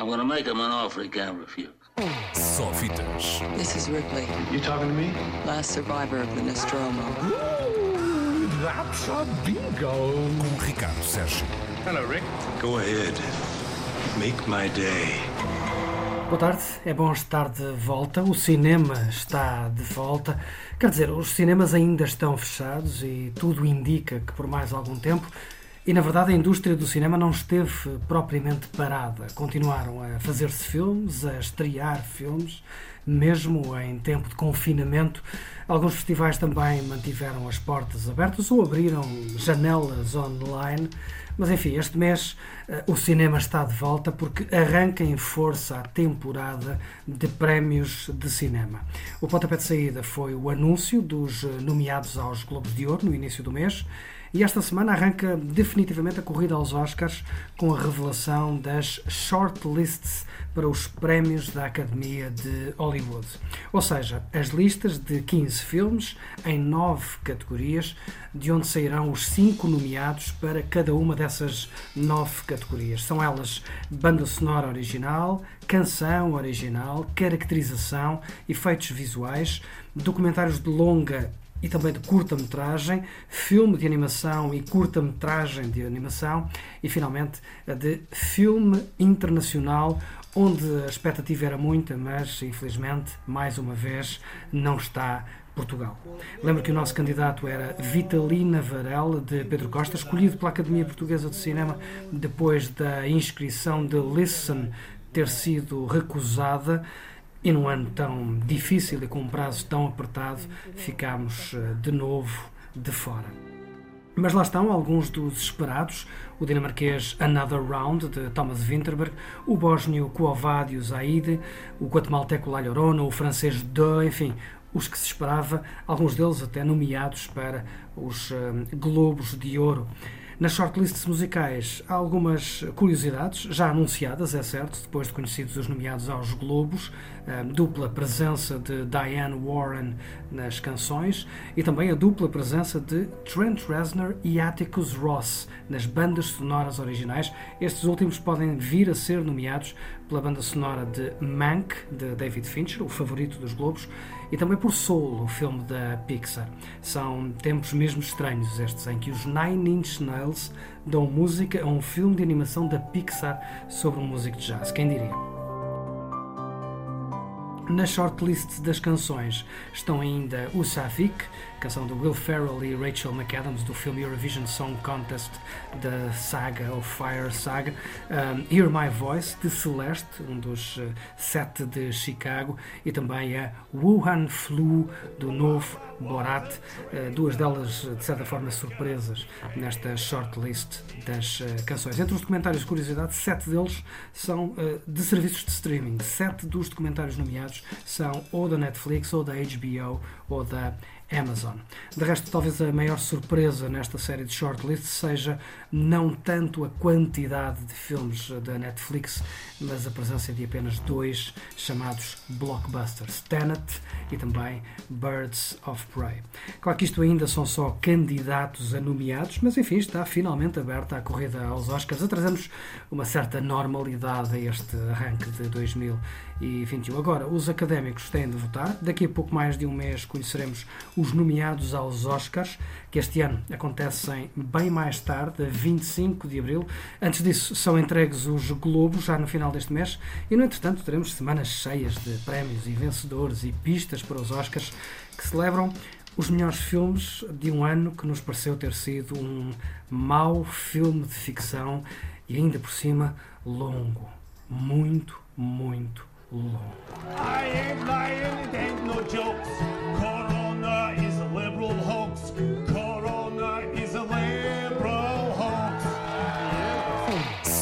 I'm gonna make him an offer he can't refuse. Só fitas. This is Ripley, You talking to me? last survivor of the Nostromo. That's a bingo. Com Ricardo Sérgio. Hello, Rick. Go ahead. Make my day. Boa tarde, é bom estar de volta. O cinema está de volta. Quer dizer, os cinemas ainda estão fechados e tudo indica que por mais algum tempo. E na verdade a indústria do cinema não esteve propriamente parada. Continuaram a fazer-se filmes, a estrear filmes, mesmo em tempo de confinamento. Alguns festivais também mantiveram as portas abertas ou abriram janelas online. Mas enfim, este mês eh, o cinema está de volta porque arranca em força a temporada de prémios de cinema. O pontapé de saída foi o anúncio dos eh, nomeados aos Globos de Ouro no início do mês. E esta semana arranca definitivamente a corrida aos Oscars com a revelação das shortlists para os prémios da Academia de Hollywood. Ou seja, as listas de 15 filmes em 9 categorias, de onde sairão os 5 nomeados para cada uma dessas 9 categorias. São elas banda sonora original, canção original, caracterização, efeitos visuais, documentários de longa e também de curta-metragem, filme de animação e curta-metragem de animação e, finalmente, a de filme internacional, onde a expectativa era muita, mas infelizmente, mais uma vez, não está Portugal. Lembro que o nosso candidato era Vitalina Varela, de Pedro Costa, escolhido pela Academia Portuguesa de Cinema depois da inscrição de Listen ter sido recusada. E num ano tão difícil e com um prazo tão apertado, ficámos eh, de novo de fora. Mas lá estão alguns dos esperados: o dinamarquês Another Round, de Thomas Winterberg, o bósnio Kuovadio Zaide, o guatemalteco La Llorona, o francês De, enfim, os que se esperava, alguns deles até nomeados para os eh, Globos de Ouro. Nas shortlists musicais há algumas curiosidades, já anunciadas, é certo, depois de conhecidos os nomeados aos Globos, a dupla presença de Diane Warren nas canções e também a dupla presença de Trent Reznor e Atticus Ross nas bandas sonoras originais. Estes últimos podem vir a ser nomeados pela banda sonora de Mank, de David Fincher, o favorito dos Globos, e também por Soul, o filme da Pixar. São tempos mesmo estranhos estes, em que os Nine Inch Nails dão música a um filme de animação da Pixar sobre um músico de jazz. Quem diria? Na shortlist das canções. Estão ainda o Safik, canção de Will Ferrell e Rachel McAdams do filme Eurovision Song Contest da saga of Fire Saga, um, Hear My Voice de Celeste, um dos uh, sete de Chicago, e também a Wuhan Flu do novo Borat, uh, duas delas de certa forma surpresas nesta shortlist das uh, canções. Entre os documentários de curiosidade, sete deles são de serviços de streaming. Sete dos documentários nomeados são ou da Netflix, ou da HBO, ou da Amazon. De resto, talvez a maior surpresa nesta série de shortlists seja não tanto a quantidade de filmes da Netflix, mas a presença de apenas dois chamados blockbusters, Tenet e também Birds of Prey. Claro que isto ainda são só candidatos a nomeados, mas enfim, está finalmente aberta a corrida aos Oscars, a trazer-nos uma certa normalidade a este arranque de 2021. Agora, os académicos têm de votar, daqui a pouco mais de um mês conheceremos os nomeados aos Oscars, que este ano acontecem bem mais tarde, a 25 de abril. Antes disso, são entregues os Globos, já no final deste mês, e no entretanto teremos semanas cheias de prémios e vencedores e pistas para os Oscars que celebram os melhores filmes de um ano que nos pareceu ter sido um mau filme de ficção e ainda por cima longo. Muito, muito longo.